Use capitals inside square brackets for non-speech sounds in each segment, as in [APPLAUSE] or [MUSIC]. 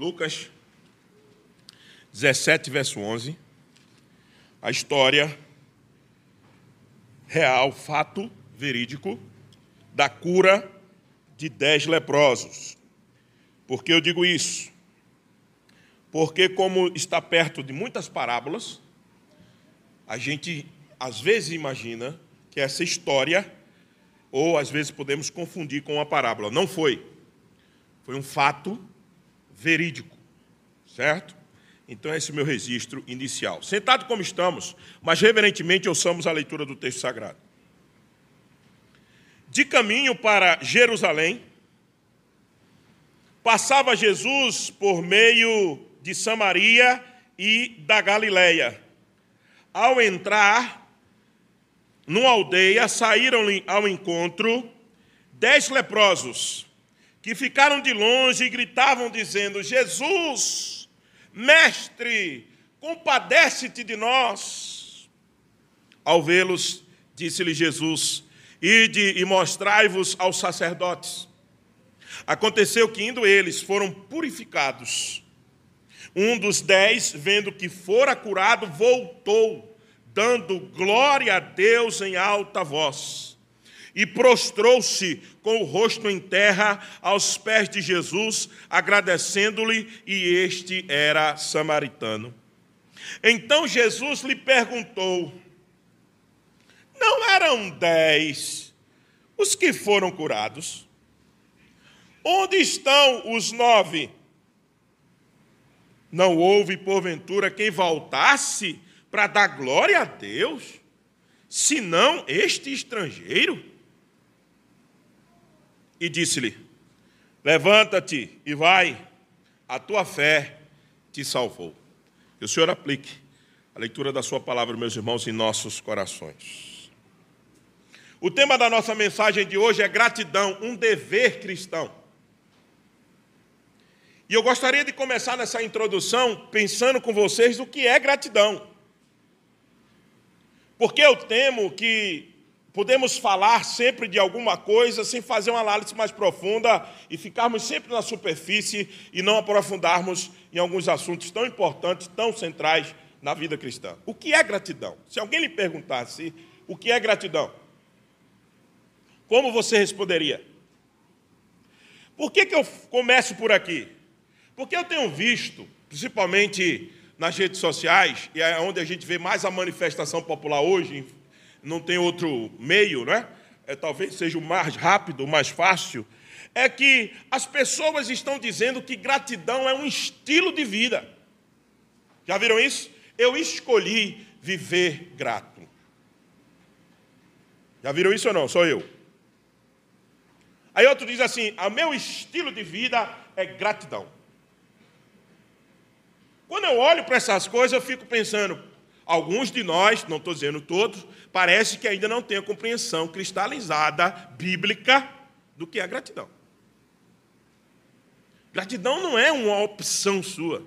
Lucas 17, verso 11. A história real, fato verídico, da cura de dez leprosos. Por que eu digo isso? Porque, como está perto de muitas parábolas, a gente às vezes imagina que essa história, ou às vezes podemos confundir com uma parábola. Não foi. Foi um fato verídico, certo? Então, esse é o meu registro inicial. Sentado como estamos, mas reverentemente ouçamos a leitura do texto sagrado. De caminho para Jerusalém, passava Jesus por meio de Samaria e da Galileia. Ao entrar numa aldeia, saíram-lhe ao encontro dez leprosos, que ficaram de longe e gritavam, dizendo: Jesus, mestre, compadece-te de nós. Ao vê-los, disse-lhe Jesus: Ide e mostrai-vos aos sacerdotes. Aconteceu que, indo eles, foram purificados. Um dos dez, vendo que fora curado, voltou, dando glória a Deus em alta voz. E prostrou-se com o rosto em terra aos pés de Jesus, agradecendo-lhe, e este era samaritano. Então Jesus lhe perguntou: Não eram dez os que foram curados? Onde estão os nove? Não houve, porventura, quem voltasse para dar glória a Deus, senão este estrangeiro? E disse-lhe: Levanta-te e vai, a tua fé te salvou. Que o Senhor aplique a leitura da Sua palavra, meus irmãos, em nossos corações. O tema da nossa mensagem de hoje é gratidão, um dever cristão. E eu gostaria de começar nessa introdução pensando com vocês o que é gratidão. Porque eu temo que podemos falar sempre de alguma coisa sem fazer uma análise mais profunda e ficarmos sempre na superfície e não aprofundarmos em alguns assuntos tão importantes, tão centrais na vida cristã. O que é gratidão? Se alguém lhe perguntasse o que é gratidão, como você responderia? Por que, que eu começo por aqui? Porque eu tenho visto, principalmente nas redes sociais, e é onde a gente vê mais a manifestação popular hoje, não tem outro meio, né? É, talvez seja o mais rápido, o mais fácil, é que as pessoas estão dizendo que gratidão é um estilo de vida. Já viram isso? Eu escolhi viver grato. Já viram isso ou não? Sou eu. Aí outro diz assim: o meu estilo de vida é gratidão. Quando eu olho para essas coisas, eu fico pensando, alguns de nós, não estou dizendo todos, parece que ainda não têm a compreensão cristalizada, bíblica, do que é gratidão. Gratidão não é uma opção sua.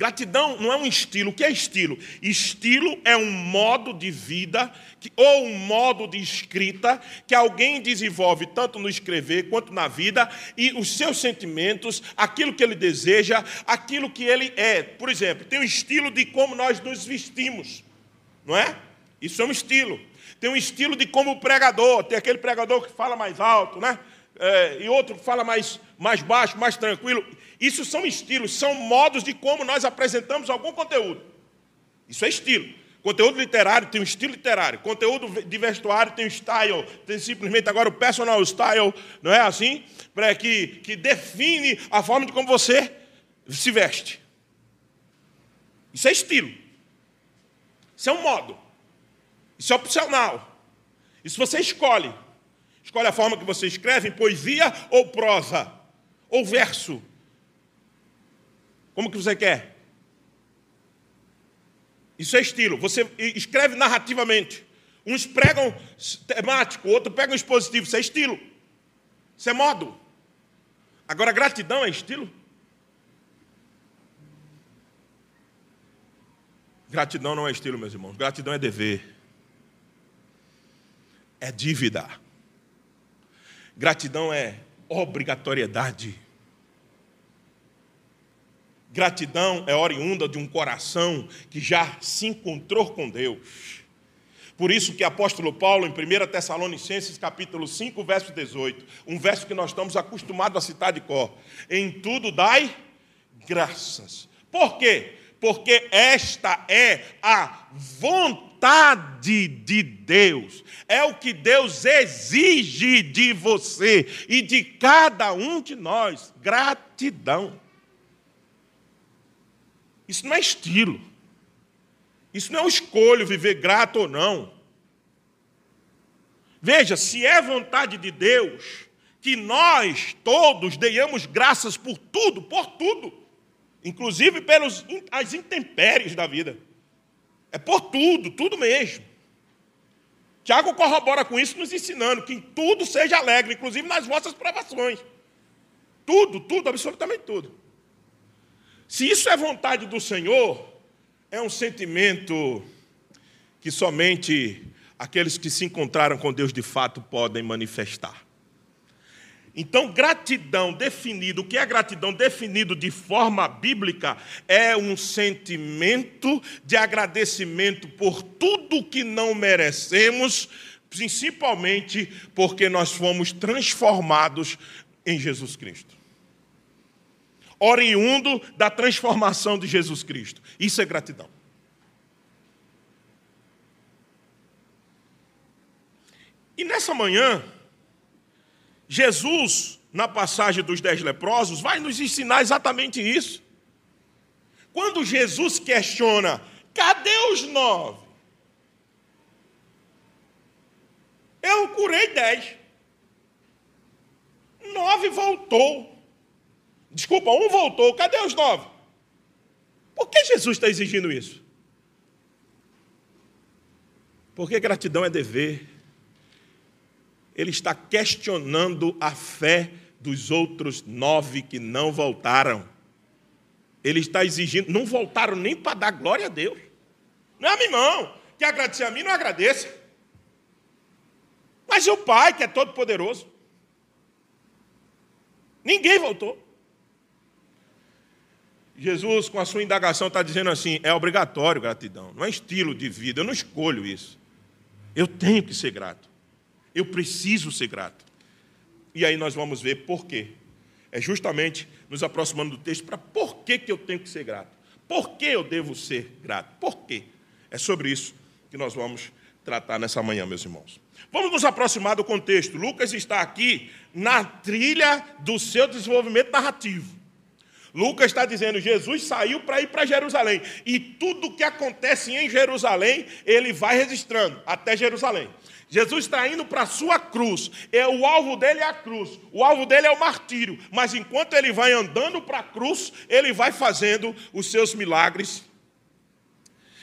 Gratidão não é um estilo. O que é estilo? Estilo é um modo de vida que, ou um modo de escrita que alguém desenvolve tanto no escrever quanto na vida e os seus sentimentos, aquilo que ele deseja, aquilo que ele é. Por exemplo, tem um estilo de como nós nos vestimos, não é? Isso é um estilo. Tem um estilo de como o pregador, tem aquele pregador que fala mais alto, né? É, e outro que fala mais, mais baixo, mais tranquilo. Isso são estilos, são modos de como nós apresentamos algum conteúdo. Isso é estilo. Conteúdo literário tem um estilo literário. Conteúdo de vestuário tem um style. Tem simplesmente agora o personal style, não é assim? Que, que define a forma de como você se veste. Isso é estilo. Isso é um modo. Isso é opcional. Isso você escolhe. Escolhe a forma que você escreve em poesia ou prosa, ou verso. Como que você quer? Isso é estilo. Você escreve narrativamente. Uns pregam temático, outro pega um expositivo. Isso é estilo. Isso é modo. Agora, gratidão é estilo? Gratidão não é estilo, meus irmãos. Gratidão é dever. É dívida. Gratidão é obrigatoriedade. Gratidão é oriunda de um coração que já se encontrou com Deus. Por isso que apóstolo Paulo, em 1 Tessalonicenses, capítulo 5, verso 18, um verso que nós estamos acostumados a citar de cor, em tudo dai graças. Por quê? Porque esta é a vontade de Deus, é o que Deus exige de você e de cada um de nós: gratidão. Isso não é estilo. Isso não é uma escolha viver grato ou não. Veja, se é vontade de Deus que nós todos deiamos graças por tudo, por tudo, inclusive pelas as intempéries da vida. É por tudo, tudo mesmo. Tiago corrobora com isso, nos ensinando que em tudo seja alegre, inclusive nas vossas provações. Tudo, tudo, absolutamente tudo. Se isso é vontade do Senhor, é um sentimento que somente aqueles que se encontraram com Deus de fato podem manifestar. Então, gratidão definido, o que é gratidão definido de forma bíblica é um sentimento de agradecimento por tudo que não merecemos, principalmente porque nós fomos transformados em Jesus Cristo oriundo da transformação de Jesus Cristo. Isso é gratidão. E nessa manhã, Jesus, na passagem dos dez leprosos, vai nos ensinar exatamente isso. Quando Jesus questiona, cadê os nove? Eu curei dez. Nove voltou. Desculpa, um voltou, cadê os nove? Por que Jesus está exigindo isso? Porque gratidão é dever. Ele está questionando a fé dos outros nove que não voltaram. Ele está exigindo, não voltaram nem para dar glória a Deus. Não é a mim, não. Que agradecer a mim, não agradeça. Mas o Pai, que é todo poderoso. Ninguém voltou. Jesus, com a sua indagação, está dizendo assim: é obrigatório gratidão, não é estilo de vida, eu não escolho isso. Eu tenho que ser grato, eu preciso ser grato. E aí nós vamos ver por quê. É justamente nos aproximando do texto para por que, que eu tenho que ser grato. Por que eu devo ser grato? Por quê? É sobre isso que nós vamos tratar nessa manhã, meus irmãos. Vamos nos aproximar do contexto. Lucas está aqui na trilha do seu desenvolvimento narrativo. Lucas está dizendo: Jesus saiu para ir para Jerusalém. E tudo que acontece em Jerusalém, ele vai registrando até Jerusalém. Jesus está indo para a sua cruz. É, o alvo dele é a cruz. O alvo dele é o martírio. Mas enquanto ele vai andando para a cruz, ele vai fazendo os seus milagres.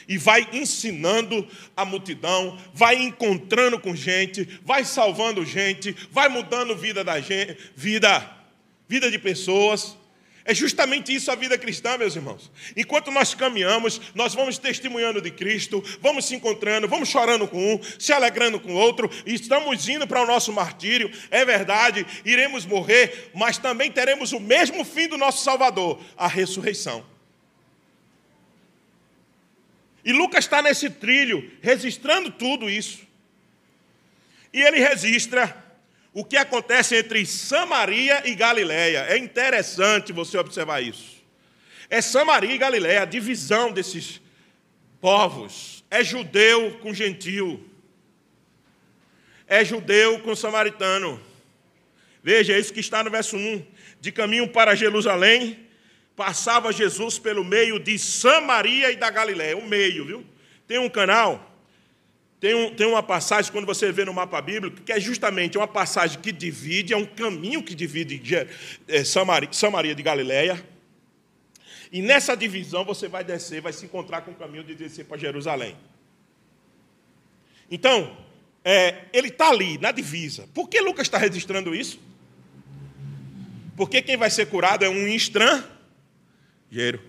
E vai ensinando a multidão, vai encontrando com gente, vai salvando gente, vai mudando vida da gente, vida, vida de pessoas. É justamente isso a vida cristã, meus irmãos. Enquanto nós caminhamos, nós vamos testemunhando de Cristo, vamos se encontrando, vamos chorando com um, se alegrando com o outro, e estamos indo para o nosso martírio. É verdade, iremos morrer, mas também teremos o mesmo fim do nosso Salvador, a ressurreição. E Lucas está nesse trilho, registrando tudo isso. E ele registra o que acontece entre Samaria e Galiléia. É interessante você observar isso. É Samaria e Galiléia, a divisão desses povos. É judeu com gentil. É judeu com samaritano. Veja, é isso que está no verso 1. De caminho para Jerusalém, passava Jesus pelo meio de Samaria e da Galiléia. O meio, viu? Tem um canal tem, um, tem uma passagem, quando você vê no mapa bíblico, que é justamente uma passagem que divide, é um caminho que divide é, Samaria, Samaria de Galiléia. E nessa divisão você vai descer, vai se encontrar com o caminho de descer para Jerusalém. Então, é, ele está ali, na divisa. Por que Lucas está registrando isso? Porque quem vai ser curado é um estrangeiro. [LAUGHS]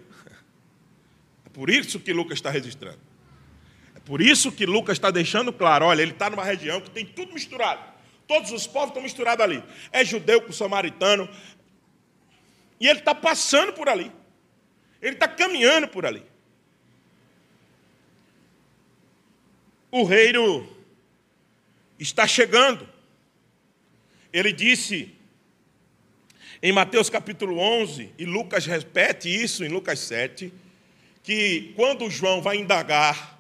É por isso que Lucas está registrando. Por isso que Lucas está deixando claro: olha, ele está numa região que tem tudo misturado. Todos os povos estão misturados ali. É judeu com samaritano. E ele está passando por ali. Ele está caminhando por ali. O reino está chegando. Ele disse em Mateus capítulo 11, e Lucas repete isso em Lucas 7, que quando João vai indagar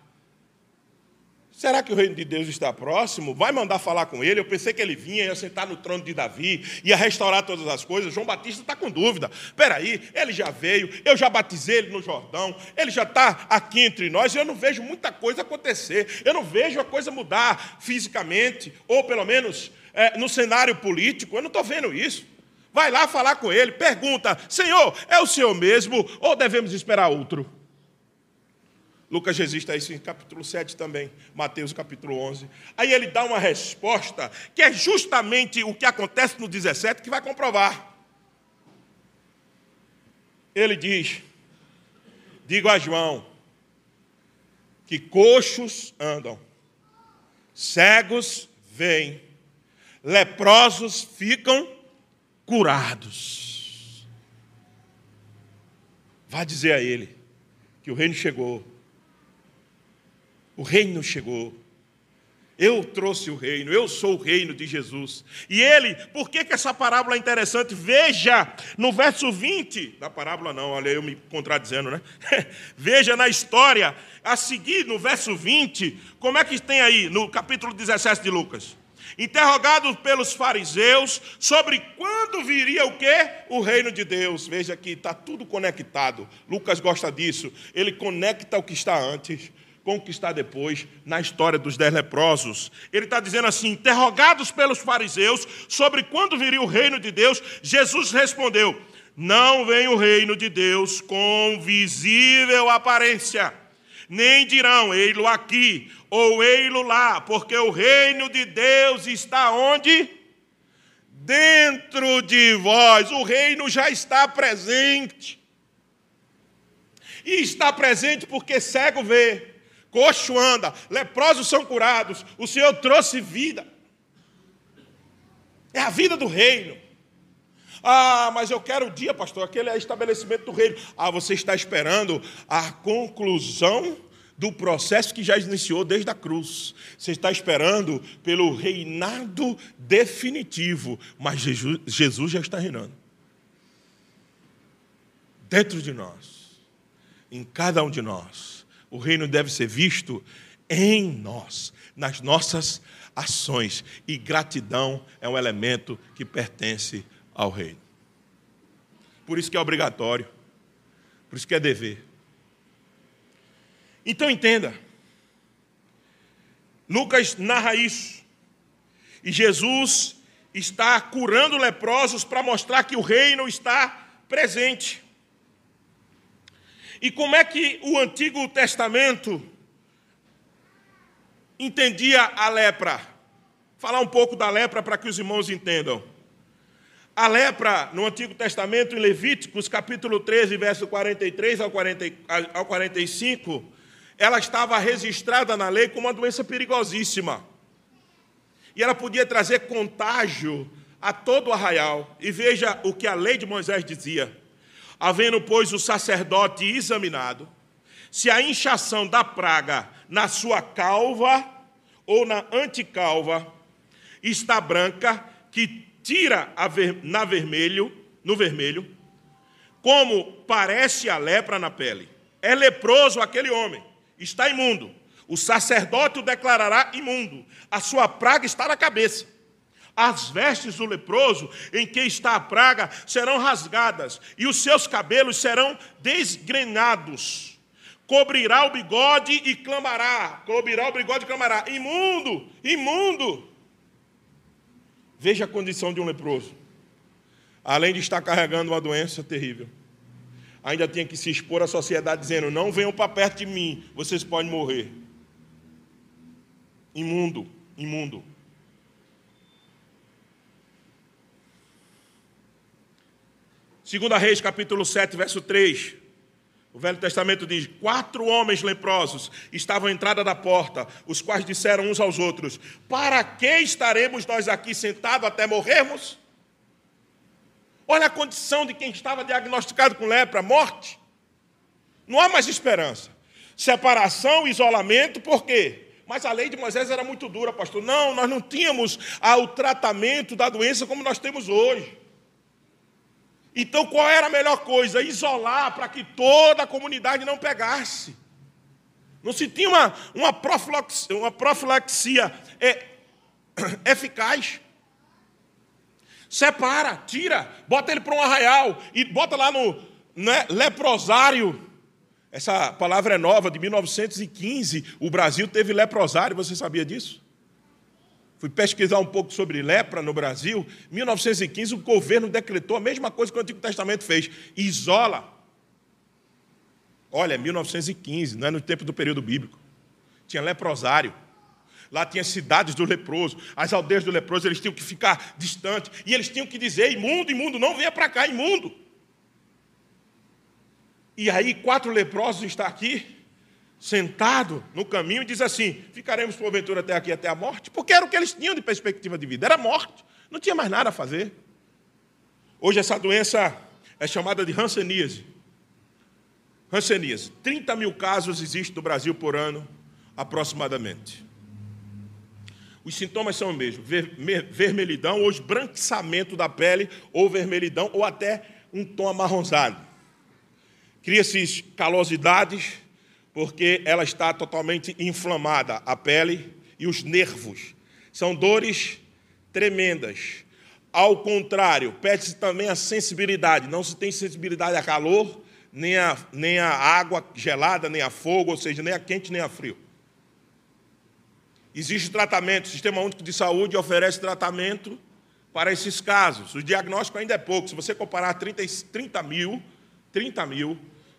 Será que o reino de Deus está próximo? Vai mandar falar com ele? Eu pensei que ele vinha, ia sentar no trono de Davi, ia restaurar todas as coisas. João Batista está com dúvida. Espera aí, ele já veio, eu já batizei ele no Jordão, ele já está aqui entre nós, e eu não vejo muita coisa acontecer. Eu não vejo a coisa mudar fisicamente, ou pelo menos é, no cenário político. Eu não estou vendo isso. Vai lá falar com ele, pergunta: Senhor, é o Senhor mesmo, ou devemos esperar outro? Lucas resiste a isso em capítulo 7 também, Mateus capítulo 11. Aí ele dá uma resposta que é justamente o que acontece no 17 que vai comprovar. Ele diz: Digo a João que coxos andam, cegos vêm, leprosos ficam curados. Vá dizer a ele que o reino chegou o reino chegou. Eu trouxe o reino, eu sou o reino de Jesus. E ele, por que, que essa parábola é interessante? Veja no verso 20 da parábola, não, olha eu me contradizendo, né? [LAUGHS] Veja na história, a seguir no verso 20, como é que tem aí no capítulo 17 de Lucas? Interrogados pelos fariseus sobre quando viria o quê? O reino de Deus. Veja que está tudo conectado. Lucas gosta disso. Ele conecta o que está antes está depois na história dos dez leprosos. Ele está dizendo assim: interrogados pelos fariseus sobre quando viria o reino de Deus, Jesus respondeu: Não vem o reino de Deus com visível aparência, nem dirão, ei-lo aqui ou ei-lo lá, porque o reino de Deus está onde? Dentro de vós. O reino já está presente. E está presente porque cego vê, coxo anda, leprosos são curados, o Senhor trouxe vida. É a vida do reino. Ah, mas eu quero o dia, pastor, aquele é estabelecimento do reino. Ah, você está esperando a conclusão do processo que já iniciou desde a cruz. Você está esperando pelo reinado definitivo, mas Jesus, Jesus já está reinando. Dentro de nós, em cada um de nós o reino deve ser visto em nós, nas nossas ações. E gratidão é um elemento que pertence ao reino. Por isso que é obrigatório, por isso que é dever. Então entenda. Lucas narra isso. E Jesus está curando leprosos para mostrar que o reino está presente. E como é que o Antigo Testamento entendia a lepra? Falar um pouco da lepra para que os irmãos entendam. A lepra, no Antigo Testamento, em Levíticos, capítulo 13, verso 43 ao, 40, ao 45, ela estava registrada na lei como uma doença perigosíssima. E ela podia trazer contágio a todo o arraial. E veja o que a lei de Moisés dizia. Havendo, pois, o sacerdote examinado, se a inchação da praga na sua calva ou na anticalva está branca, que tira ver, na vermelho, no vermelho, como parece a lepra na pele. É leproso aquele homem, está imundo. O sacerdote o declarará imundo. A sua praga está na cabeça as vestes do leproso em que está a praga serão rasgadas, e os seus cabelos serão desgrenados. Cobrirá o bigode e clamará. Cobrirá o bigode e clamará: Imundo, imundo. Veja a condição de um leproso. Além de estar carregando uma doença terrível, ainda tinha que se expor à sociedade dizendo: Não venham para perto de mim, vocês podem morrer. Imundo, imundo. Segunda Reis, capítulo 7, verso 3. O Velho Testamento diz: Quatro homens leprosos estavam à entrada da porta, os quais disseram uns aos outros: Para que estaremos nós aqui sentados até morrermos? Olha a condição de quem estava diagnosticado com lepra, morte. Não há mais esperança. Separação, isolamento, por quê? Mas a lei de Moisés era muito dura, pastor. Não, nós não tínhamos o tratamento da doença como nós temos hoje. Então, qual era a melhor coisa? Isolar para que toda a comunidade não pegasse. Não se tinha uma, uma profilaxia, uma profilaxia é, [COUGHS] eficaz. Separa, tira, bota ele para um arraial e bota lá no né, leprosário. Essa palavra é nova, de 1915. O Brasil teve leprosário, você sabia disso? Fui pesquisar um pouco sobre lepra no Brasil. Em 1915, o governo decretou a mesma coisa que o Antigo Testamento fez: isola. Olha, 1915, não é no tempo do período bíblico. Tinha leprosário. Lá tinha cidades do leproso, as aldeias do leproso, eles tinham que ficar distantes. E eles tinham que dizer: imundo, imundo, não venha para cá, imundo. E aí, quatro leprosos estão aqui, sentado no caminho, e diz assim: ficaremos porventura até aqui, até a morte? Porque era o que eles tinham de perspectiva de vida, era morte, não tinha mais nada a fazer. Hoje, essa doença é chamada de hanseníase. Hanseníase. 30 mil casos existem no Brasil por ano, aproximadamente. Os sintomas são os mesmos: vermelhidão ou esbranquiçamento da pele, ou vermelhidão, ou até um tom amarronzado. Cria-se calosidades, porque ela está totalmente inflamada, a pele e os nervos. São dores tremendas. Ao contrário, perde-se também a sensibilidade. Não se tem sensibilidade a calor, nem a, nem a água gelada, nem a fogo, ou seja, nem a quente, nem a frio. Existe tratamento, o Sistema Único de Saúde oferece tratamento para esses casos. O diagnóstico ainda é pouco. Se você comparar 30, 30 mil, 30 mil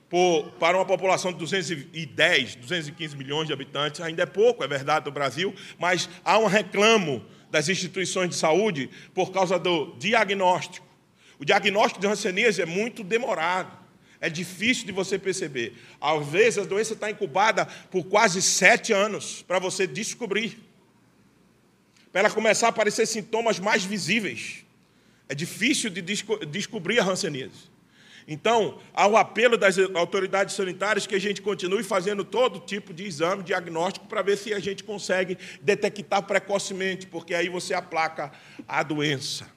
por, para uma população de 210, 215 milhões de habitantes, ainda é pouco, é verdade, do Brasil, mas há um reclamo das instituições de saúde por causa do diagnóstico. O diagnóstico de hanseníase é muito demorado. É difícil de você perceber. Às vezes a doença está incubada por quase sete anos para você descobrir. Para ela começar a aparecer sintomas mais visíveis. É difícil de desco descobrir a hanseníase. Então, há o apelo das autoridades sanitárias que a gente continue fazendo todo tipo de exame, diagnóstico, para ver se a gente consegue detectar precocemente, porque aí você aplaca a doença.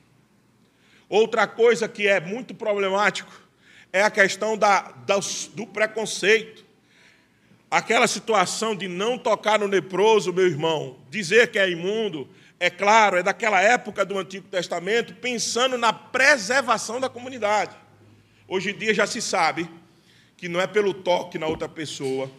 Outra coisa que é muito problemático é a questão da, da, do preconceito. Aquela situação de não tocar no leproso, meu irmão, dizer que é imundo, é claro, é daquela época do Antigo Testamento, pensando na preservação da comunidade. Hoje em dia já se sabe que não é pelo toque na outra pessoa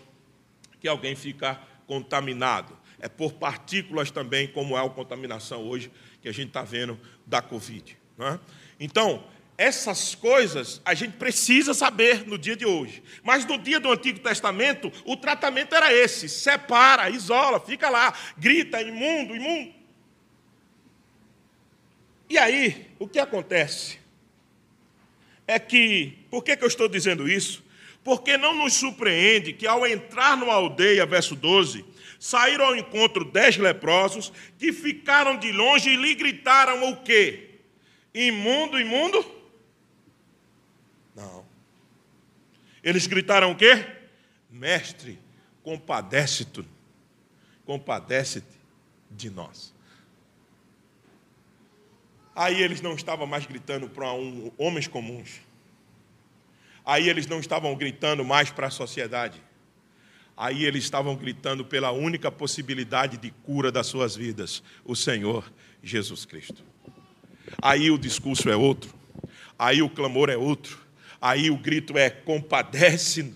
que alguém fica contaminado. É por partículas também, como é a contaminação hoje que a gente está vendo da Covid. É? Então, essas coisas a gente precisa saber no dia de hoje. Mas no dia do Antigo Testamento, o tratamento era esse: separa, isola, fica lá, grita, imundo, imundo. E aí, o que acontece? É que, por que, que eu estou dizendo isso? Porque não nos surpreende que ao entrar numa aldeia, verso 12, saíram ao encontro dez leprosos que ficaram de longe e lhe gritaram o quê? Imundo, imundo? Não. Eles gritaram o quê? Mestre, compadece-te, compadece-te de nós. Aí eles não estavam mais gritando para um, homens comuns. Aí eles não estavam gritando mais para a sociedade. Aí eles estavam gritando pela única possibilidade de cura das suas vidas, o Senhor Jesus Cristo. Aí o discurso é outro, aí o clamor é outro, Aí o grito é: compadece,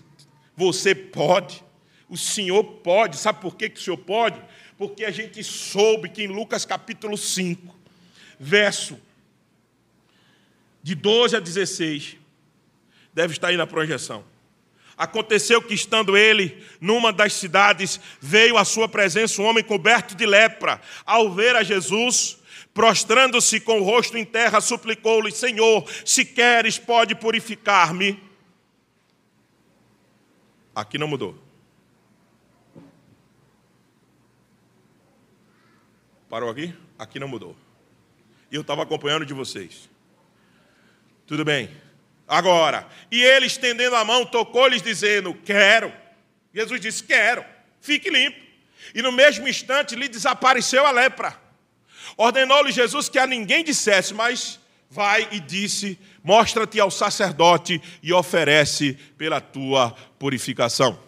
você pode, o Senhor pode. Sabe por que, que o Senhor pode? Porque a gente soube que em Lucas capítulo 5, verso de 12 a 16, deve estar aí na projeção. Aconteceu que, estando ele numa das cidades, veio à sua presença um homem coberto de lepra. Ao ver a Jesus, prostrando-se com o rosto em terra, suplicou-lhe: Senhor, se queres, pode purificar-me. Aqui não mudou. Parou aqui? Aqui não mudou. E eu estava acompanhando de vocês. Tudo bem. Agora, e ele estendendo a mão, tocou-lhes, dizendo: Quero. Jesus disse: Quero, fique limpo. E no mesmo instante lhe desapareceu a lepra. Ordenou-lhe Jesus que a ninguém dissesse, mas vai e disse: Mostra-te ao sacerdote e oferece pela tua purificação.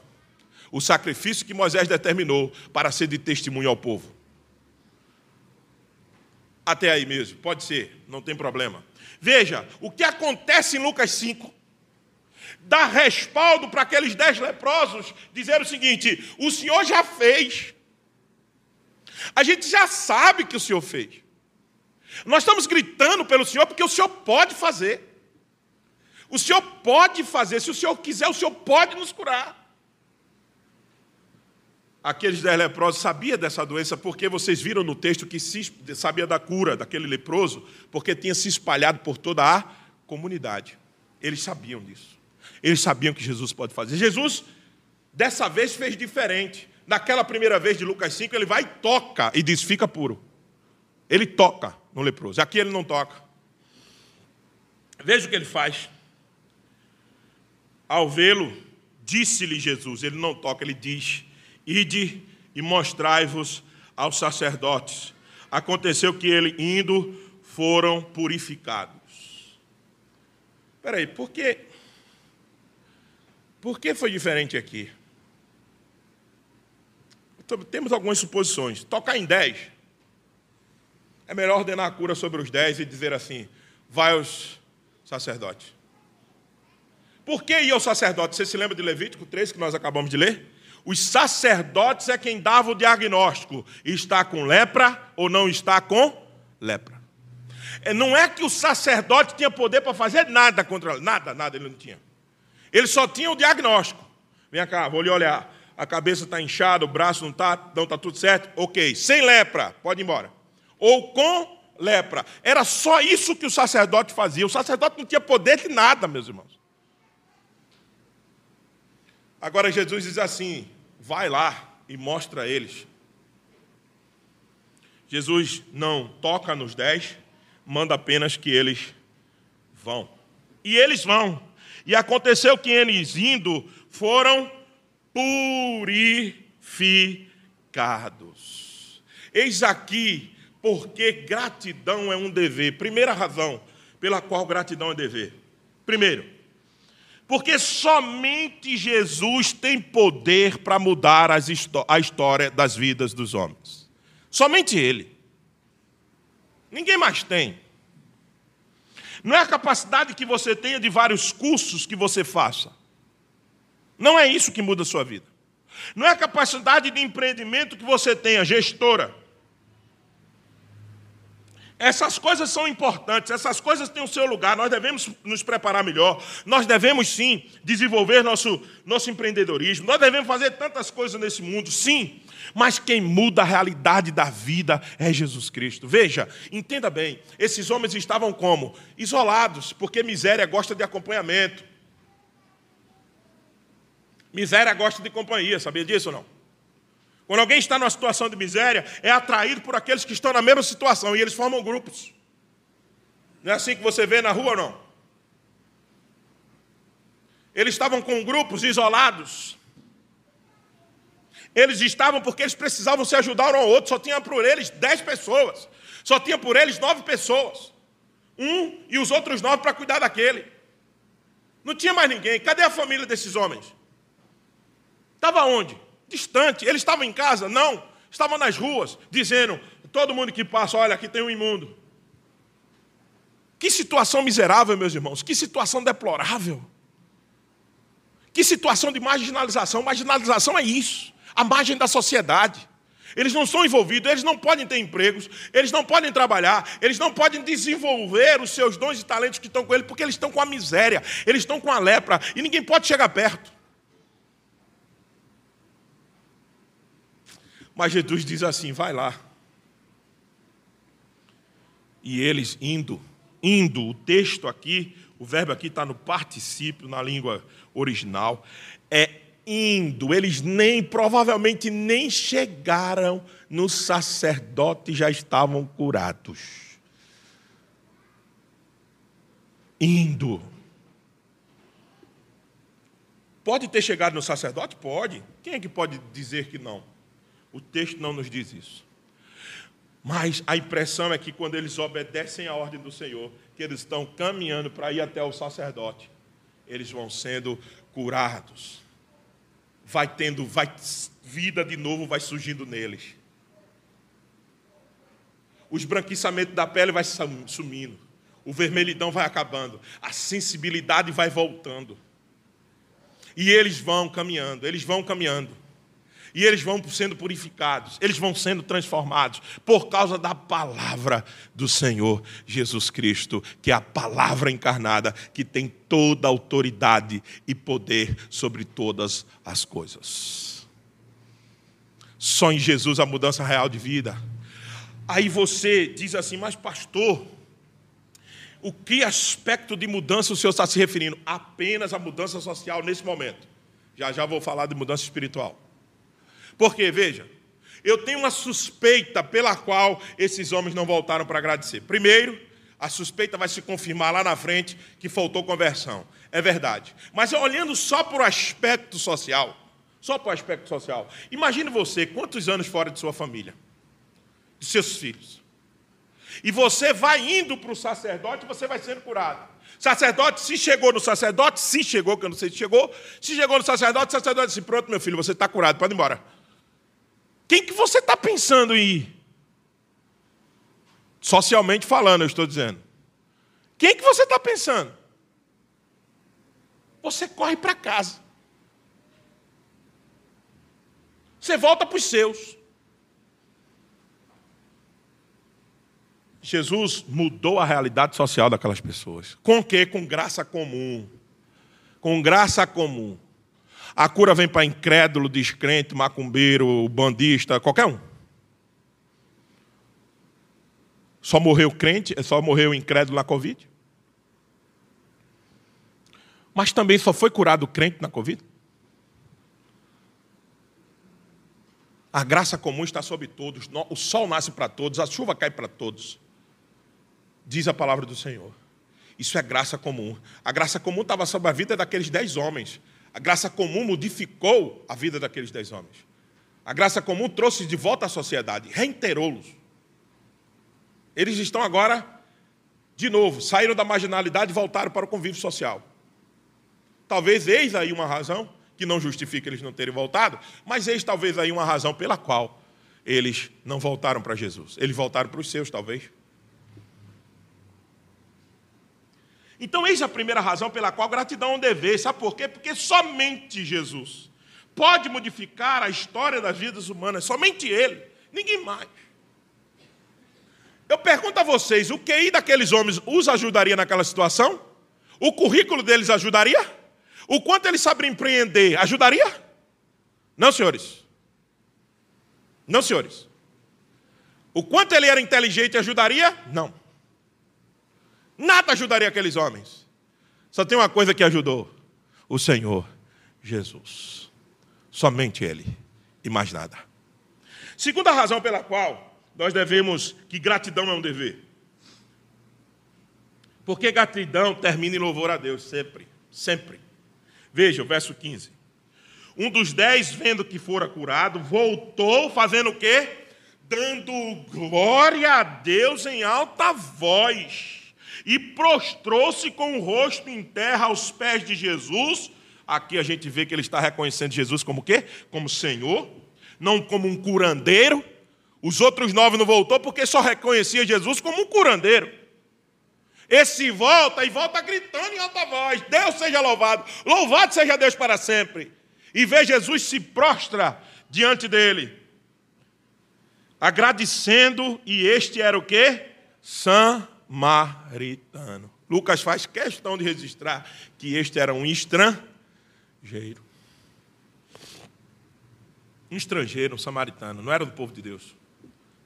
O sacrifício que Moisés determinou para ser de testemunho ao povo. Até aí mesmo, pode ser, não tem problema. Veja, o que acontece em Lucas 5 dá respaldo para aqueles dez leprosos dizer o seguinte: o Senhor já fez. A gente já sabe que o Senhor fez. Nós estamos gritando pelo Senhor porque o Senhor pode fazer. O Senhor pode fazer, se o Senhor quiser, o Senhor pode nos curar. Aqueles dez leprosos sabiam dessa doença porque vocês viram no texto que sabia da cura daquele leproso, porque tinha se espalhado por toda a comunidade. Eles sabiam disso. Eles sabiam que Jesus pode fazer. Jesus, dessa vez, fez diferente. Naquela primeira vez de Lucas 5, ele vai e toca e diz: fica puro. Ele toca no leproso. Aqui ele não toca. Veja o que ele faz. Ao vê-lo, disse-lhe Jesus: ele não toca, ele diz: ide e mostrai-vos aos sacerdotes. Aconteceu que ele indo foram purificados. Espera aí, por que, por que foi diferente aqui? Temos algumas suposições. Tocar em 10. É melhor ordenar a cura sobre os 10 e dizer assim: vai aos sacerdotes. Por que ir ao sacerdote? Você se lembra de Levítico 3 que nós acabamos de ler? Os sacerdotes é quem dava o diagnóstico: está com lepra ou não está com lepra. É, não é que o sacerdote tinha poder para fazer nada contra nada, nada ele não tinha. Ele só tinha o diagnóstico. Vem cá, vou lhe olhar. A cabeça está inchada, o braço não está, não está tudo certo. Ok, sem lepra, pode ir embora. Ou com lepra. Era só isso que o sacerdote fazia. O sacerdote não tinha poder de nada, meus irmãos. Agora Jesus diz assim: vai lá e mostra a eles. Jesus não toca nos dez, manda apenas que eles vão. E eles vão. E aconteceu que eles indo foram purificados. Eis aqui porque gratidão é um dever. Primeira razão pela qual gratidão é dever. Primeiro, porque somente Jesus tem poder para mudar a história das vidas dos homens. Somente Ele. Ninguém mais tem. Não é a capacidade que você tenha de vários cursos que você faça. Não é isso que muda a sua vida. Não é a capacidade de empreendimento que você tenha, gestora. Essas coisas são importantes, essas coisas têm o seu lugar, nós devemos nos preparar melhor, nós devemos sim desenvolver nosso, nosso empreendedorismo, nós devemos fazer tantas coisas nesse mundo, sim, mas quem muda a realidade da vida é Jesus Cristo. Veja, entenda bem, esses homens estavam como? Isolados, porque miséria gosta de acompanhamento. Miséria gosta de companhia, sabia disso ou não? Quando alguém está numa situação de miséria, é atraído por aqueles que estão na mesma situação e eles formam grupos. Não é assim que você vê na rua, não? Eles estavam com grupos isolados. Eles estavam porque eles precisavam se ajudar um ao outro. Só tinha por eles dez pessoas. Só tinha por eles nove pessoas. Um e os outros nove para cuidar daquele. Não tinha mais ninguém. Cadê a família desses homens? Estava onde? Distante. Eles estavam em casa? Não. Estavam nas ruas, dizendo: todo mundo que passa, olha, aqui tem um imundo. Que situação miserável, meus irmãos. Que situação deplorável. Que situação de marginalização. Marginalização é isso. A margem da sociedade. Eles não são envolvidos, eles não podem ter empregos, eles não podem trabalhar, eles não podem desenvolver os seus dons e talentos que estão com eles, porque eles estão com a miséria, eles estão com a lepra, e ninguém pode chegar perto. Mas Jesus diz assim: vai lá. E eles indo, indo, o texto aqui, o verbo aqui está no particípio, na língua original, é indo. Eles nem, provavelmente, nem chegaram no sacerdote, já estavam curados. Indo. Pode ter chegado no sacerdote? Pode. Quem é que pode dizer que não? O texto não nos diz isso. Mas a impressão é que quando eles obedecem à ordem do Senhor, que eles estão caminhando para ir até o sacerdote, eles vão sendo curados. Vai tendo, vai vida de novo vai surgindo neles. Os branquiçamentos da pele vai sumindo. O vermelhidão vai acabando. A sensibilidade vai voltando. E eles vão caminhando, eles vão caminhando. E eles vão sendo purificados, eles vão sendo transformados por causa da palavra do Senhor Jesus Cristo, que é a palavra encarnada, que tem toda a autoridade e poder sobre todas as coisas. Só em Jesus a mudança real de vida. Aí você diz assim, mas pastor, o que aspecto de mudança o senhor está se referindo? Apenas a mudança social nesse momento. Já já vou falar de mudança espiritual. Porque, veja, eu tenho uma suspeita pela qual esses homens não voltaram para agradecer. Primeiro, a suspeita vai se confirmar lá na frente que faltou conversão. É verdade. Mas olhando só para o aspecto social, só para o aspecto social, imagine você quantos anos fora de sua família, de seus filhos. E você vai indo para o sacerdote, você vai sendo curado. Sacerdote, se chegou no sacerdote, se chegou, que eu não sei se chegou, se chegou no sacerdote, o sacerdote disse: Pronto, meu filho, você está curado, pode ir embora. Quem que você está pensando em ir? Socialmente falando, eu estou dizendo. Quem que você está pensando? Você corre para casa. Você volta para os seus. Jesus mudou a realidade social daquelas pessoas. Com o quê? Com graça comum. Com graça comum. A cura vem para incrédulo, descrente, macumbeiro, bandista, qualquer um. Só morreu crente, só morreu incrédulo na Covid? Mas também só foi curado crente na Covid? A graça comum está sobre todos, o sol nasce para todos, a chuva cai para todos diz a palavra do Senhor. Isso é graça comum. A graça comum estava sobre a vida daqueles dez homens. A graça comum modificou a vida daqueles dez homens. A graça comum trouxe de volta à sociedade, reintegrou-los. Eles estão agora, de novo, saíram da marginalidade e voltaram para o convívio social. Talvez eis aí uma razão, que não justifica eles não terem voltado, mas eis talvez aí uma razão pela qual eles não voltaram para Jesus. Eles voltaram para os seus, talvez. Então, eis a primeira razão pela qual gratidão é um dever. Sabe por quê? Porque somente Jesus pode modificar a história das vidas humanas, somente Ele, ninguém mais. Eu pergunto a vocês: o QI daqueles homens os ajudaria naquela situação? O currículo deles ajudaria? O quanto eles sabem empreender ajudaria? Não, senhores. Não, senhores. O quanto ele era inteligente ajudaria? Não. Nada ajudaria aqueles homens. Só tem uma coisa que ajudou: o Senhor Jesus. Somente Ele e mais nada. Segunda razão pela qual nós devemos que gratidão é um dever. Porque gratidão termina em louvor a Deus sempre, sempre. Veja o verso 15. Um dos dez, vendo que fora curado, voltou fazendo o quê? Dando glória a Deus em alta voz e prostrou-se com o rosto em terra aos pés de Jesus. Aqui a gente vê que ele está reconhecendo Jesus como quê? Como Senhor, não como um curandeiro. Os outros nove não voltou porque só reconhecia Jesus como um curandeiro. Esse volta e volta gritando em alta voz: Deus seja louvado, louvado seja Deus para sempre. E vê Jesus se prostra diante dele, agradecendo, e este era o quê? São samaritano. Lucas faz questão de registrar que este era um estrangeiro. Um estrangeiro, um samaritano, não era do povo de Deus.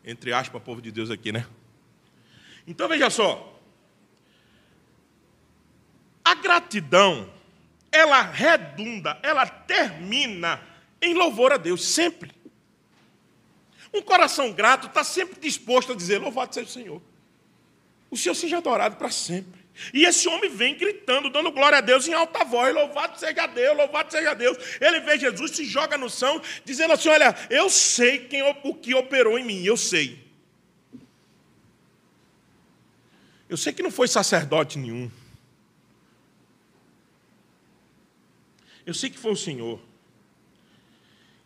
Entre aspas, povo de Deus aqui, né? Então veja só. A gratidão, ela redunda, ela termina em louvor a Deus, sempre. Um coração grato está sempre disposto a dizer: Louvado seja o Senhor o Senhor seja adorado para sempre. E esse homem vem gritando, dando glória a Deus em alta voz: louvado seja Deus, louvado seja Deus. Ele vê Jesus, se joga no chão, dizendo assim: Olha, eu sei quem, o que operou em mim, eu sei. Eu sei que não foi sacerdote nenhum. Eu sei que foi o Senhor.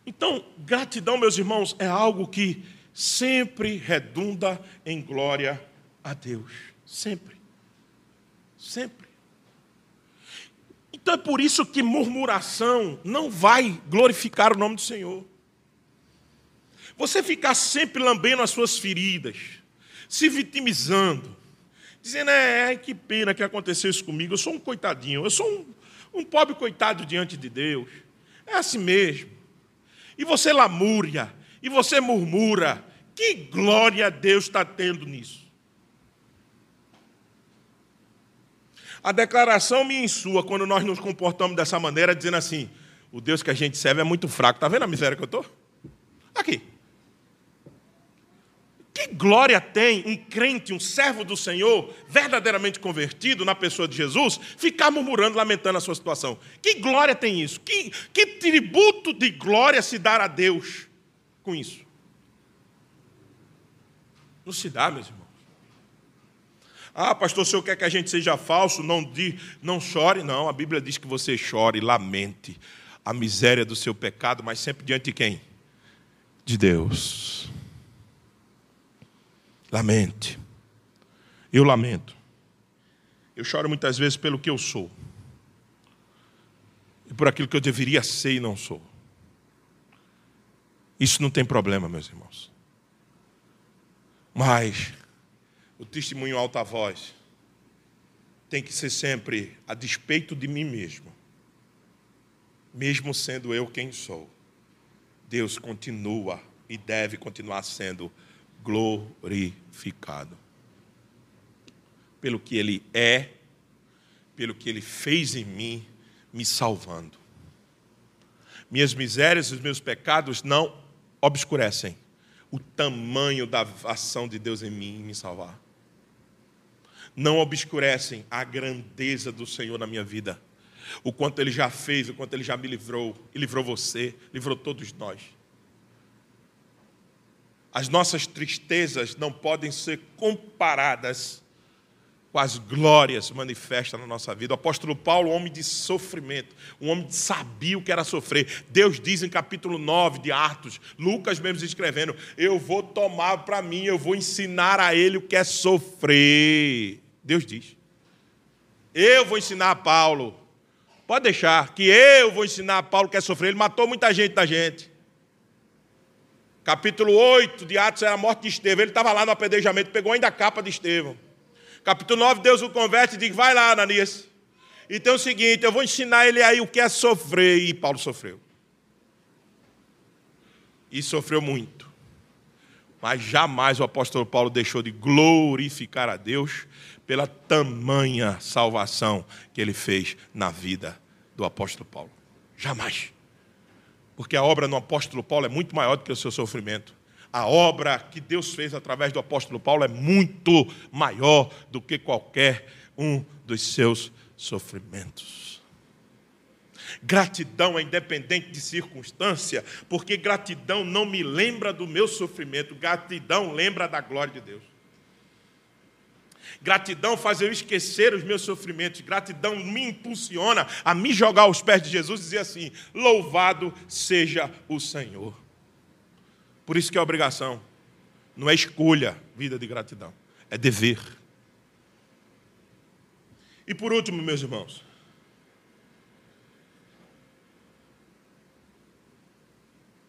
Então, gratidão, meus irmãos, é algo que sempre redunda em glória a Deus. Sempre. Sempre. Então é por isso que murmuração não vai glorificar o nome do Senhor. Você ficar sempre lambendo as suas feridas, se vitimizando, dizendo, é, que pena que aconteceu isso comigo, eu sou um coitadinho, eu sou um, um pobre coitado diante de Deus. É assim mesmo. E você lamúria, e você murmura. Que glória Deus está tendo nisso? A declaração minha e sua, quando nós nos comportamos dessa maneira, dizendo assim: o Deus que a gente serve é muito fraco. Está vendo a miséria que eu estou? Aqui. Que glória tem um crente, um servo do Senhor, verdadeiramente convertido na pessoa de Jesus, ficar murmurando, lamentando a sua situação? Que glória tem isso? Que, que tributo de glória se dar a Deus com isso? Não se dá, meus irmãos. Ah, pastor, o senhor quer que a gente seja falso? Não, não chore. Não, a Bíblia diz que você chore, lamente a miséria do seu pecado, mas sempre diante de quem? De Deus. Lamente. Eu lamento. Eu choro muitas vezes pelo que eu sou. E por aquilo que eu deveria ser e não sou. Isso não tem problema, meus irmãos. Mas o testemunho alta voz tem que ser sempre a despeito de mim mesmo. Mesmo sendo eu quem sou, Deus continua e deve continuar sendo glorificado. Pelo que Ele é, pelo que Ele fez em mim, me salvando. Minhas misérias e os meus pecados não obscurecem o tamanho da ação de Deus em mim em me salvar não obscurecem a grandeza do Senhor na minha vida. O quanto Ele já fez, o quanto Ele já me livrou, e livrou você, livrou todos nós. As nossas tristezas não podem ser comparadas com as glórias manifestas na nossa vida. O apóstolo Paulo, homem de sofrimento, um homem que sabia o que era sofrer. Deus diz em capítulo 9 de Atos, Lucas mesmo escrevendo: Eu vou tomar para mim, eu vou ensinar a ele o que é sofrer. Deus diz. Eu vou ensinar a Paulo. Pode deixar, que eu vou ensinar a Paulo que é sofrer. Ele matou muita gente da gente. Capítulo 8 de Atos era a morte de Estevão. Ele estava lá no apedrejamento, pegou ainda a capa de Estevão. Capítulo 9, Deus o converte e diz: Vai lá, Ananias. E tem o seguinte: eu vou ensinar ele aí o que é sofrer. E Paulo sofreu. E sofreu muito. Mas jamais o apóstolo Paulo deixou de glorificar a Deus pela tamanha salvação que ele fez na vida do apóstolo Paulo. Jamais. Porque a obra no apóstolo Paulo é muito maior do que o seu sofrimento. A obra que Deus fez através do apóstolo Paulo é muito maior do que qualquer um dos seus sofrimentos. Gratidão é independente de circunstância, porque gratidão não me lembra do meu sofrimento, gratidão lembra da glória de Deus. Gratidão faz eu esquecer os meus sofrimentos. Gratidão me impulsiona a me jogar aos pés de Jesus e dizer assim: Louvado seja o Senhor. Por isso que é obrigação. Não é escolha, vida de gratidão. É dever. E por último, meus irmãos.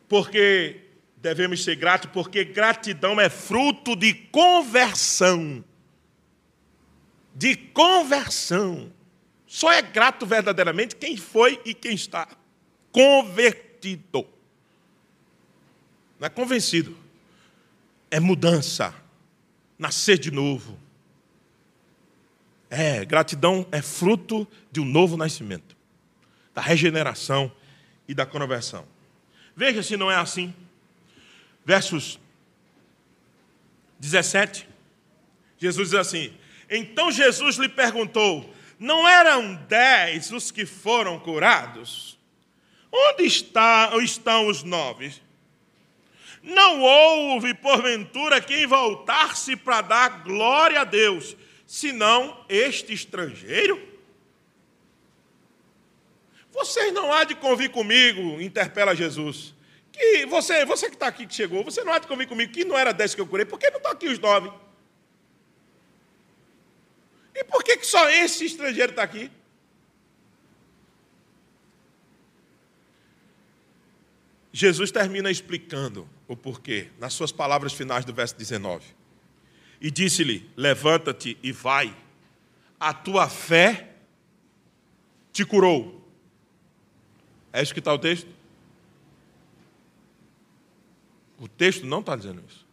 Porque devemos ser gratos, porque gratidão é fruto de conversão. De conversão. Só é grato verdadeiramente quem foi e quem está convertido. Não é convencido. É mudança. Nascer de novo. É, gratidão é fruto de um novo nascimento, da regeneração e da conversão. Veja se não é assim. Versos 17. Jesus diz assim: Então Jesus lhe perguntou: Não eram dez os que foram curados? Onde está, estão os nove? Não houve, porventura, quem voltar-se para dar glória a Deus, senão este estrangeiro? Vocês não há de convir comigo, interpela Jesus. Que você, você que está aqui que chegou, você não há de convir comigo que não era dez que eu curei, por que não estão aqui os nove? E por que, que só esse estrangeiro está aqui? Jesus termina explicando o porquê, nas suas palavras finais do verso 19. E disse-lhe: Levanta-te e vai, a tua fé te curou. É isso que está o texto? O texto não está dizendo isso.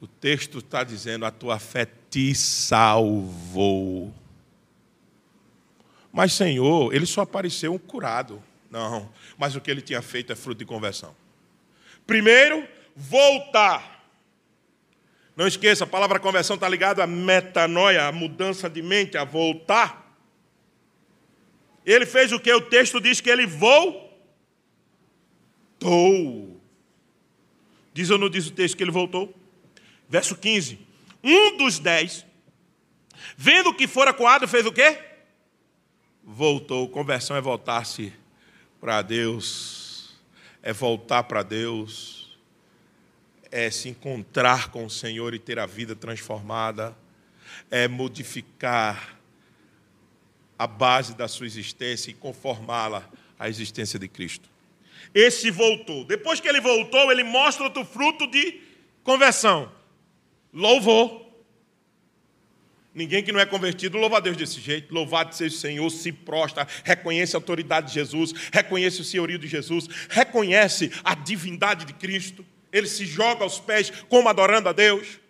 O texto está dizendo: a tua fé te salvou. Mas, Senhor, ele só apareceu curado. Não, mas o que ele tinha feito é fruto de conversão. Primeiro, voltar. Não esqueça, a palavra conversão está ligada a metanoia, a mudança de mente, a voltar. Ele fez o que? O texto diz que ele voltou. Diz ou não diz o texto que ele voltou? Verso 15. Um dos dez, vendo que fora coado, fez o quê? Voltou. Conversão é voltar-se para Deus, é voltar para Deus, é se encontrar com o Senhor e ter a vida transformada, é modificar a base da sua existência e conformá-la à existência de Cristo. Esse voltou. Depois que ele voltou, ele mostra outro fruto de conversão: louvor. Ninguém que não é convertido louva a Deus desse jeito. Louvado seja o Senhor, se prostra, reconhece a autoridade de Jesus, reconhece o senhorio de Jesus, reconhece a divindade de Cristo. Ele se joga aos pés como adorando a Deus.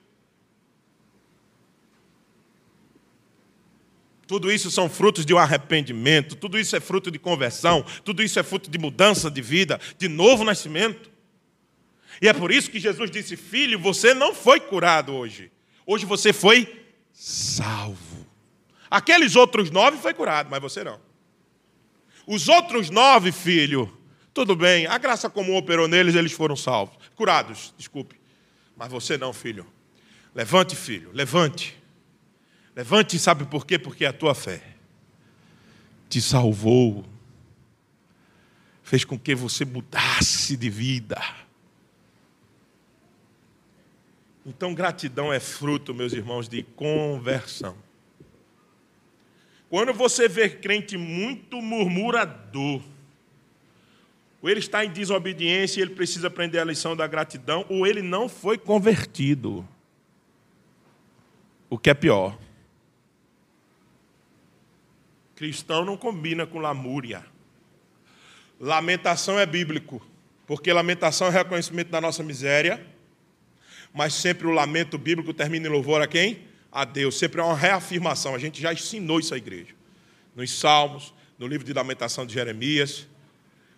Tudo isso são frutos de um arrependimento, tudo isso é fruto de conversão, tudo isso é fruto de mudança de vida, de novo nascimento. E é por isso que Jesus disse: Filho, você não foi curado hoje, hoje você foi salvo. Aqueles outros nove foi curado, mas você não. Os outros nove, filho, tudo bem, a graça comum operou neles, eles foram salvos, curados, desculpe. Mas você não, filho. Levante, filho, levante. Levante, sabe por quê? Porque a tua fé te salvou, fez com que você mudasse de vida. Então, gratidão é fruto, meus irmãos, de conversão. Quando você vê crente muito murmurador, ou ele está em desobediência e ele precisa aprender a lição da gratidão, ou ele não foi convertido. O que é pior. Cristão não combina com lamúria. Lamentação é bíblico, porque lamentação é reconhecimento da nossa miséria, mas sempre o lamento bíblico termina em louvor a quem? A Deus. Sempre é uma reafirmação. A gente já ensinou isso à igreja. Nos Salmos, no livro de lamentação de Jeremias.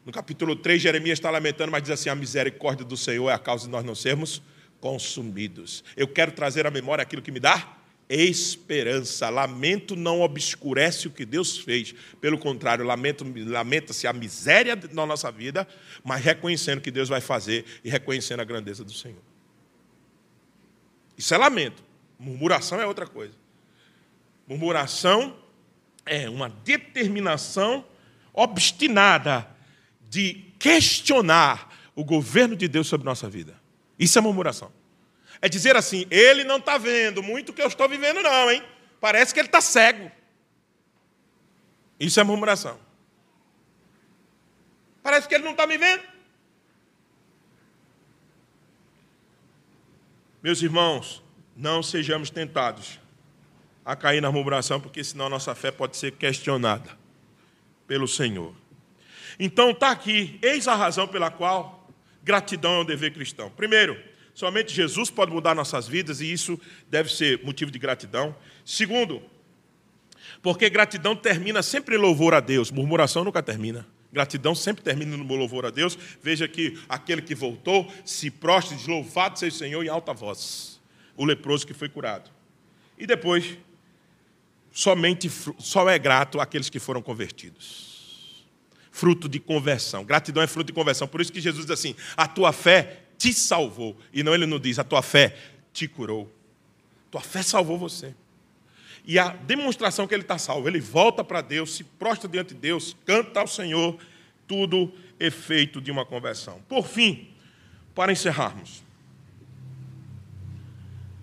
No capítulo 3, Jeremias está lamentando, mas diz assim: a misericórdia do Senhor é a causa de nós não sermos consumidos. Eu quero trazer à memória aquilo que me dá esperança. Lamento não obscurece o que Deus fez. Pelo contrário, lamento, lamenta-se a miséria da nossa vida, mas reconhecendo o que Deus vai fazer e reconhecendo a grandeza do Senhor. Isso é lamento. Murmuração é outra coisa. Murmuração é uma determinação obstinada de questionar o governo de Deus sobre nossa vida. Isso é murmuração. É dizer assim: ele não está vendo muito o que eu estou vivendo, não, hein? Parece que ele está cego. Isso é murmuração. Parece que ele não está me vendo. Meus irmãos, não sejamos tentados a cair na murmuração, porque senão a nossa fé pode ser questionada pelo Senhor. Então está aqui, eis a razão pela qual gratidão é um dever cristão. Primeiro, Somente Jesus pode mudar nossas vidas e isso deve ser motivo de gratidão. Segundo, porque gratidão termina sempre em louvor a Deus, murmuração nunca termina. Gratidão sempre termina no louvor a Deus. Veja que aquele que voltou se prostra, diz: Louvado seja o Senhor em alta voz, o leproso que foi curado. E depois, somente só é grato àqueles que foram convertidos. Fruto de conversão. Gratidão é fruto de conversão. Por isso que Jesus diz assim: a tua fé te salvou. E não ele não diz, a tua fé te curou. Tua fé salvou você. E a demonstração que ele está salvo, ele volta para Deus, se prostra diante de Deus, canta ao Senhor, tudo efeito de uma conversão. Por fim, para encerrarmos,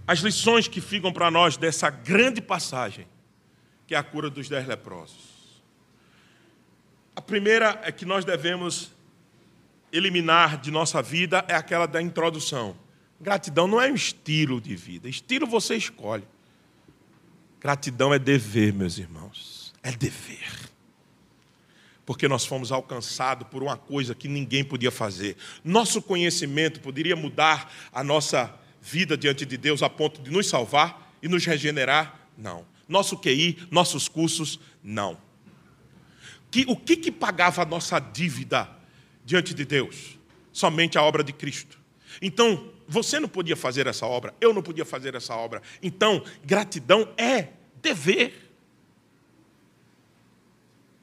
as lições que ficam para nós dessa grande passagem, que é a cura dos dez leprosos. A primeira é que nós devemos eliminar de nossa vida é aquela da introdução. Gratidão não é um estilo de vida, estilo você escolhe. Gratidão é dever, meus irmãos, é dever. Porque nós fomos alcançados por uma coisa que ninguém podia fazer. Nosso conhecimento poderia mudar a nossa vida diante de Deus a ponto de nos salvar e nos regenerar? Não. Nosso QI, nossos cursos, não. Que, o que, que pagava a nossa dívida diante de Deus? Somente a obra de Cristo. Então, você não podia fazer essa obra, eu não podia fazer essa obra. Então, gratidão é dever.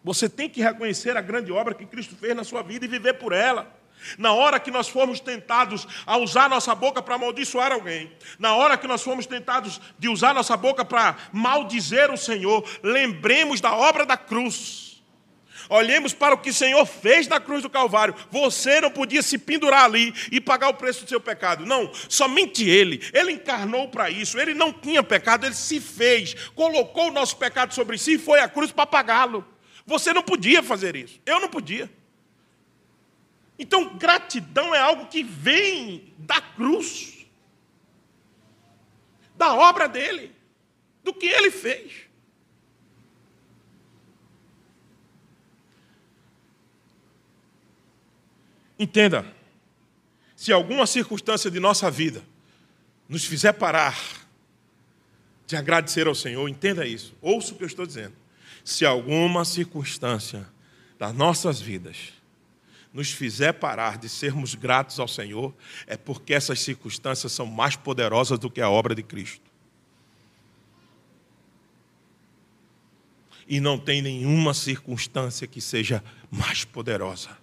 Você tem que reconhecer a grande obra que Cristo fez na sua vida e viver por ela. Na hora que nós formos tentados a usar nossa boca para amaldiçoar alguém, na hora que nós formos tentados de usar nossa boca para maldizer o Senhor, lembremos da obra da cruz. Olhemos para o que o Senhor fez na cruz do Calvário. Você não podia se pendurar ali e pagar o preço do seu pecado. Não, somente Ele. Ele encarnou para isso. Ele não tinha pecado, ele se fez, colocou o nosso pecado sobre si e foi à cruz para pagá-lo. Você não podia fazer isso. Eu não podia. Então, gratidão é algo que vem da cruz, da obra dele, do que ele fez. Entenda, se alguma circunstância de nossa vida nos fizer parar de agradecer ao Senhor, entenda isso, ouça o que eu estou dizendo. Se alguma circunstância das nossas vidas nos fizer parar de sermos gratos ao Senhor, é porque essas circunstâncias são mais poderosas do que a obra de Cristo. E não tem nenhuma circunstância que seja mais poderosa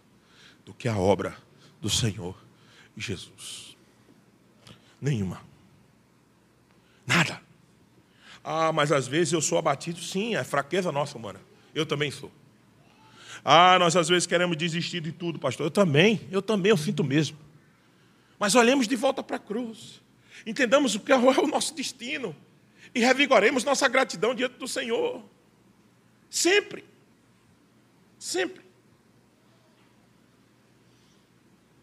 do que a obra do Senhor Jesus. Nenhuma. Nada. Ah, mas às vezes eu sou abatido. Sim, é fraqueza nossa, humana. Eu também sou. Ah, nós às vezes queremos desistir de tudo, pastor. Eu também, eu também, eu sinto mesmo. Mas olhemos de volta para a cruz. Entendamos o que é o nosso destino. E revigoremos nossa gratidão diante do Senhor. Sempre. Sempre.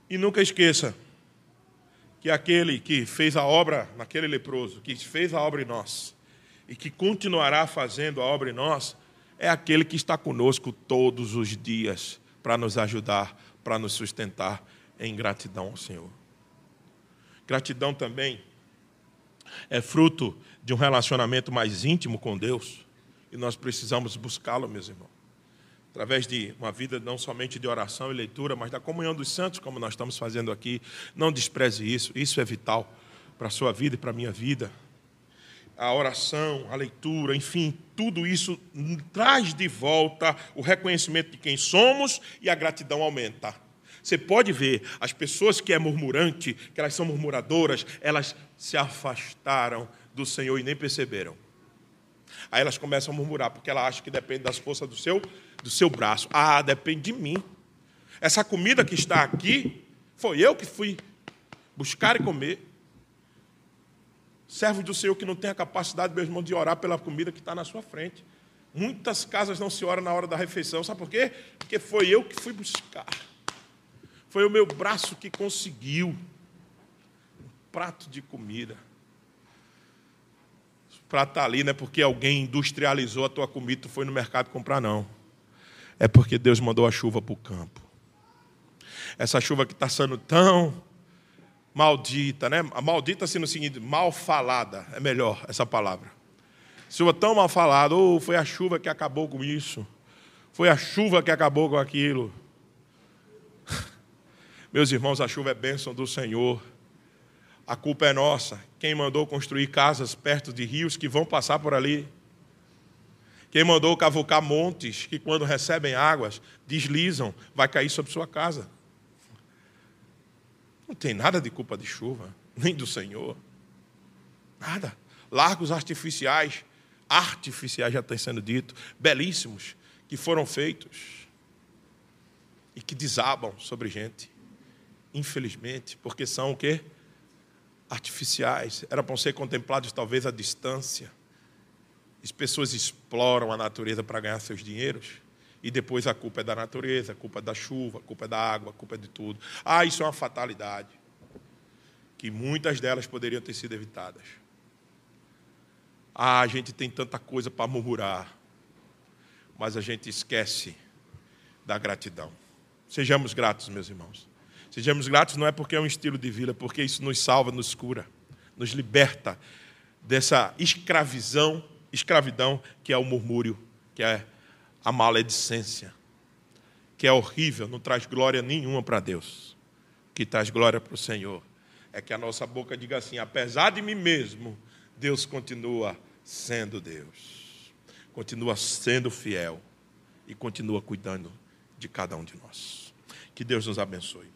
E nunca esqueça que aquele que fez a obra naquele leproso, que fez a obra em nós, e que continuará fazendo a obra em nós, é aquele que está conosco todos os dias para nos ajudar, para nos sustentar em gratidão ao Senhor. Gratidão também é fruto de um relacionamento mais íntimo com Deus e nós precisamos buscá-lo, meus irmãos. Através de uma vida não somente de oração e leitura, mas da comunhão dos santos, como nós estamos fazendo aqui. Não despreze isso, isso é vital para a sua vida e para a minha vida a oração, a leitura, enfim, tudo isso traz de volta o reconhecimento de quem somos e a gratidão aumenta. Você pode ver, as pessoas que é murmurante, que elas são murmuradoras, elas se afastaram do Senhor e nem perceberam. Aí elas começam a murmurar, porque ela acha que depende das forças do seu, do seu braço. Ah, depende de mim. Essa comida que está aqui, foi eu que fui buscar e comer. Servos do Senhor que não tem a capacidade, meu irmão, de orar pela comida que está na sua frente. Muitas casas não se oram na hora da refeição. Sabe por quê? Porque foi eu que fui buscar. Foi o meu braço que conseguiu um prato de comida. O prato está ali, não é porque alguém industrializou a tua comida tu foi no mercado comprar, não. É porque Deus mandou a chuva para o campo. Essa chuva que está sendo tão maldita, né? Maldita sendo o seguinte, mal falada, é melhor essa palavra. Chuva tão mal falada, oh, foi a chuva que acabou com isso. Foi a chuva que acabou com aquilo. [LAUGHS] Meus irmãos, a chuva é bênção do Senhor. A culpa é nossa. Quem mandou construir casas perto de rios que vão passar por ali? Quem mandou cavucar montes que, quando recebem águas, deslizam, vai cair sobre sua casa? Não tem nada de culpa de chuva, nem do Senhor. Nada. Largos artificiais, artificiais já está sendo dito, belíssimos, que foram feitos e que desabam sobre gente. Infelizmente, porque são o quê? Artificiais. Era para ser contemplados talvez à distância. As pessoas exploram a natureza para ganhar seus dinheiros. E depois a culpa é da natureza, a culpa é da chuva, a culpa é da água, a culpa é de tudo. Ah, isso é uma fatalidade. Que muitas delas poderiam ter sido evitadas. Ah, a gente tem tanta coisa para murmurar, mas a gente esquece da gratidão. Sejamos gratos, meus irmãos. Sejamos gratos não é porque é um estilo de vida, é porque isso nos salva, nos cura, nos liberta dessa escravidão, escravidão que é o murmúrio, que é a maledicência, que é horrível, não traz glória nenhuma para Deus. Que traz glória para o Senhor é que a nossa boca diga assim: apesar de mim mesmo, Deus continua sendo Deus, continua sendo fiel e continua cuidando de cada um de nós. Que Deus nos abençoe.